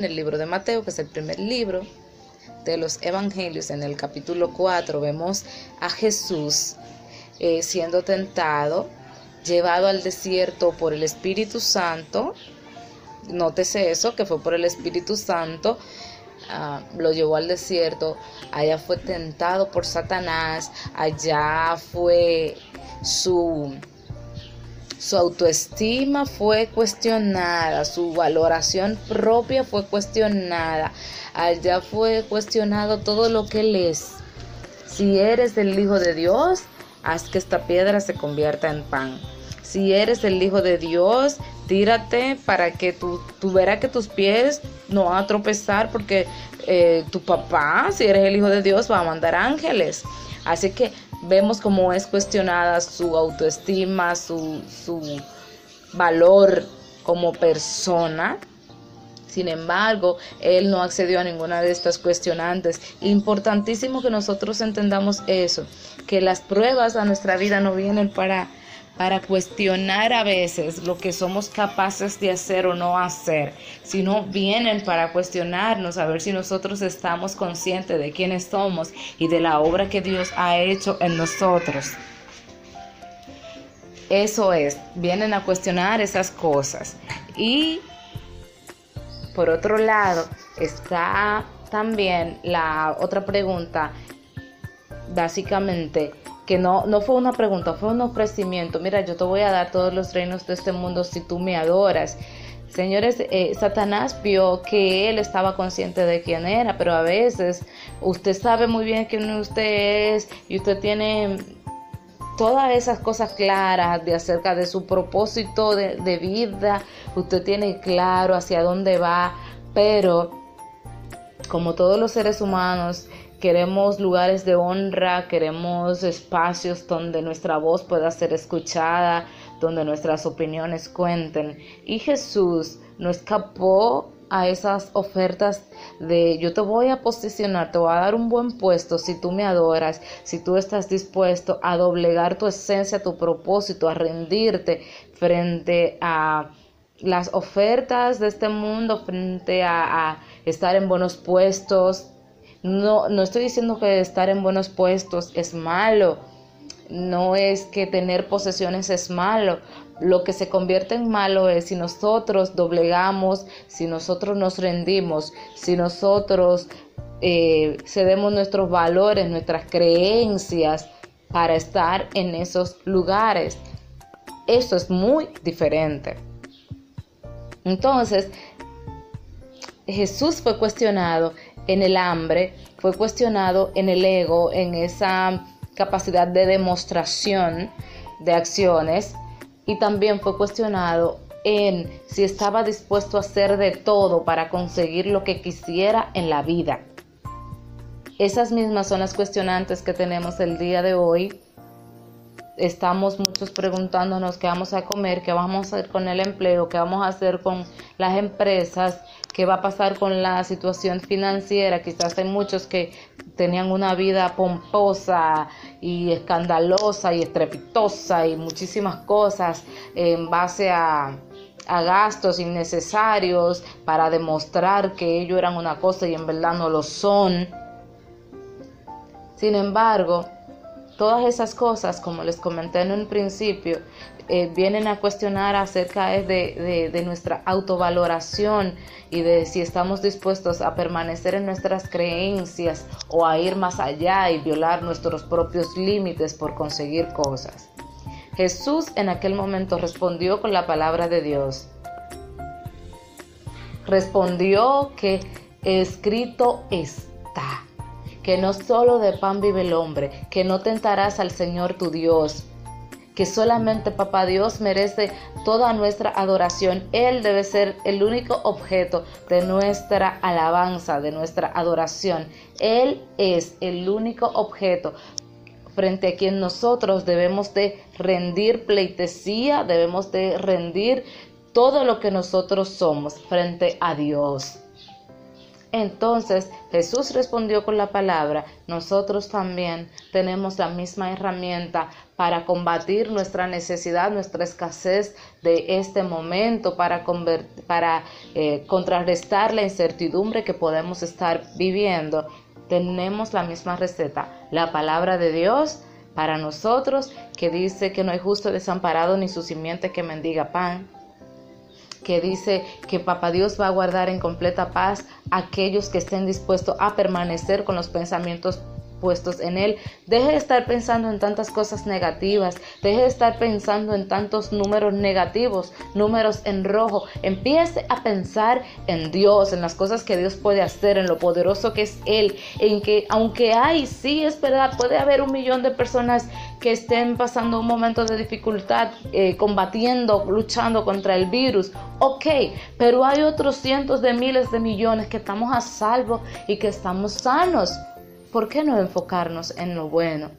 en el libro de Mateo, que es el primer libro de los Evangelios, en el capítulo 4, vemos a Jesús eh, siendo tentado, llevado al desierto por el Espíritu Santo. Nótese eso, que fue por el Espíritu Santo. Ah, lo llevó al desierto, allá fue tentado por Satanás, allá fue su su autoestima fue cuestionada, su valoración propia fue cuestionada, allá fue cuestionado todo lo que él es. Si eres el Hijo de Dios, haz que esta piedra se convierta en pan. Si eres el Hijo de Dios, tírate para que tú, tú que tus pies no van a tropezar porque eh, tu papá, si eres el Hijo de Dios, va a mandar ángeles. Así que vemos cómo es cuestionada su autoestima, su, su valor como persona. Sin embargo, él no accedió a ninguna de estas cuestionantes. Importantísimo que nosotros entendamos eso, que las pruebas a nuestra vida no vienen para para cuestionar a veces lo que somos capaces de hacer o no hacer, sino vienen para cuestionarnos a ver si nosotros estamos conscientes de quiénes somos y de la obra que Dios ha hecho en nosotros. Eso es, vienen a cuestionar esas cosas. Y por otro lado está también la otra pregunta, básicamente, que no, no fue una pregunta, fue un ofrecimiento. Mira, yo te voy a dar todos los reinos de este mundo si tú me adoras. Señores, eh, Satanás vio que él estaba consciente de quién era, pero a veces usted sabe muy bien quién usted es y usted tiene todas esas cosas claras de acerca de su propósito de, de vida, usted tiene claro hacia dónde va, pero como todos los seres humanos, Queremos lugares de honra, queremos espacios donde nuestra voz pueda ser escuchada, donde nuestras opiniones cuenten. Y Jesús no escapó a esas ofertas de yo te voy a posicionar, te voy a dar un buen puesto si tú me adoras, si tú estás dispuesto a doblegar tu esencia, tu propósito, a rendirte frente a las ofertas de este mundo, frente a, a estar en buenos puestos, no, no estoy diciendo que estar en buenos puestos es malo. No es que tener posesiones es malo. Lo que se convierte en malo es si nosotros doblegamos, si nosotros nos rendimos, si nosotros eh, cedemos nuestros valores, nuestras creencias para estar en esos lugares. Eso es muy diferente. Entonces, Jesús fue cuestionado en el hambre, fue cuestionado en el ego, en esa capacidad de demostración de acciones y también fue cuestionado en si estaba dispuesto a hacer de todo para conseguir lo que quisiera en la vida. Esas mismas son las cuestionantes que tenemos el día de hoy. Estamos muchos preguntándonos qué vamos a comer, qué vamos a hacer con el empleo, qué vamos a hacer con las empresas, qué va a pasar con la situación financiera. Quizás hay muchos que tenían una vida pomposa y escandalosa y estrepitosa y muchísimas cosas en base a, a gastos innecesarios para demostrar que ellos eran una cosa y en verdad no lo son. Sin embargo, todas esas cosas, como les comenté en un principio, eh, vienen a cuestionar acerca de, de, nuestra autovaloración y de si estamos dispuestos a permanecer en nuestras creencias o a ir más allá y violar nuestros propios límites por conseguir cosas. Jesús en aquel momento respondió con la palabra de Dios. Respondió que escrito está, que no solo de pan vive el hombre, que no tentarás al Señor tu Dios que solamente Papá Dios merece toda nuestra adoración. Él debe ser el único objeto de nuestra alabanza, de nuestra adoración. Él es el único objeto frente a quien nosotros debemos de rendir pleitesía, debemos de rendir todo lo que nosotros somos frente a Dios. Entonces Jesús respondió con la palabra, nosotros también tenemos la misma herramienta para combatir nuestra necesidad, nuestra escasez de este momento, para, para eh, contrarrestar la incertidumbre que podemos estar viviendo. Tenemos la misma receta, la palabra de Dios para nosotros que dice que no hay justo desamparado ni su simiente que mendiga pan que dice que Papá Dios va a guardar en completa paz aquellos que estén dispuestos a permanecer con los pensamientos puestos en Él. Deje de estar pensando en tantas cosas negativas. Deje de estar pensando en tantos números negativos, números en rojo. Empiece a pensar en Dios, en las cosas que Dios puede hacer, en lo poderoso que es Él. En que aunque hay, sí es verdad, puede haber un millón de personas que estén pasando un momento de dificultad, eh, combatiendo, luchando contra el virus. Ok, pero hay otros cientos de miles de millones que estamos a salvo y que estamos sanos. ¿Por qué no enfocarnos en lo bueno?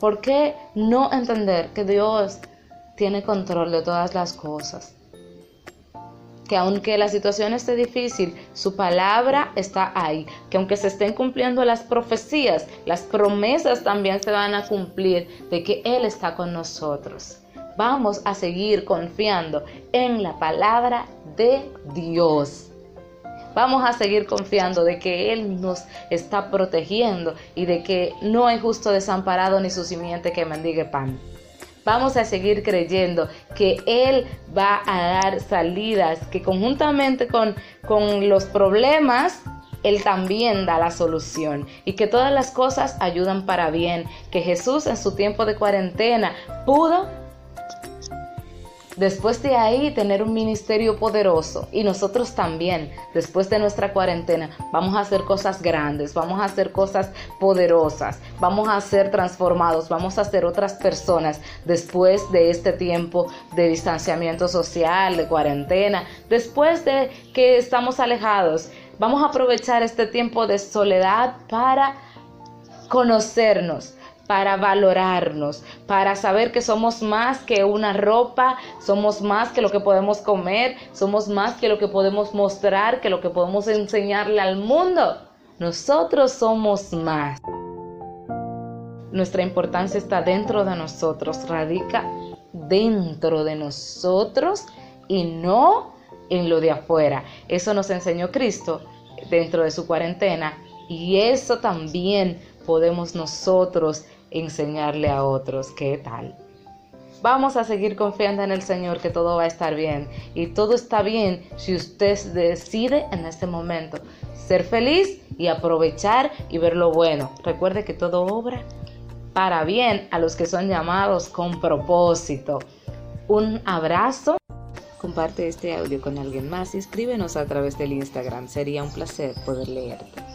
¿Por qué no entender que Dios tiene control de todas las cosas? Que aunque la situación esté difícil, su palabra está ahí. Que aunque se estén cumpliendo las profecías, las promesas también se van a cumplir de que Él está con nosotros. Vamos a seguir confiando en la palabra de Dios. Vamos a seguir confiando de que Él nos está protegiendo y de que no hay justo desamparado ni su simiente que mendigue pan. Vamos a seguir creyendo que Él va a dar salidas, que conjuntamente con, con los problemas, Él también da la solución y que todas las cosas ayudan para bien, que Jesús en su tiempo de cuarentena pudo Después de ahí tener un ministerio poderoso y nosotros también, después de nuestra cuarentena, vamos a hacer cosas grandes, vamos a hacer cosas poderosas, vamos a ser transformados, vamos a ser otras personas después de este tiempo de distanciamiento social, de cuarentena, después de que estamos alejados. Vamos a aprovechar este tiempo de soledad para conocernos, para valorarnos, para saber que somos más que una ropa, somos más que lo que podemos comer, somos más que lo que podemos mostrar, que lo que podemos enseñarle al mundo. Nosotros somos más. Nuestra importancia está dentro de nosotros, radica dentro de nosotros y no en lo de afuera. Eso nos enseñó Cristo dentro de su cuarentena y eso también podemos nosotros enseñarle a otros qué tal. Vamos a seguir confiando en el Señor que todo va a estar bien. Y todo está bien si usted decide en este momento ser feliz y aprovechar y ver lo bueno. Recuerde que todo obra para bien a los que son llamados con propósito. Un abrazo. Comparte este audio con alguien más y escríbenos a través del Instagram. Sería un placer poder leerte.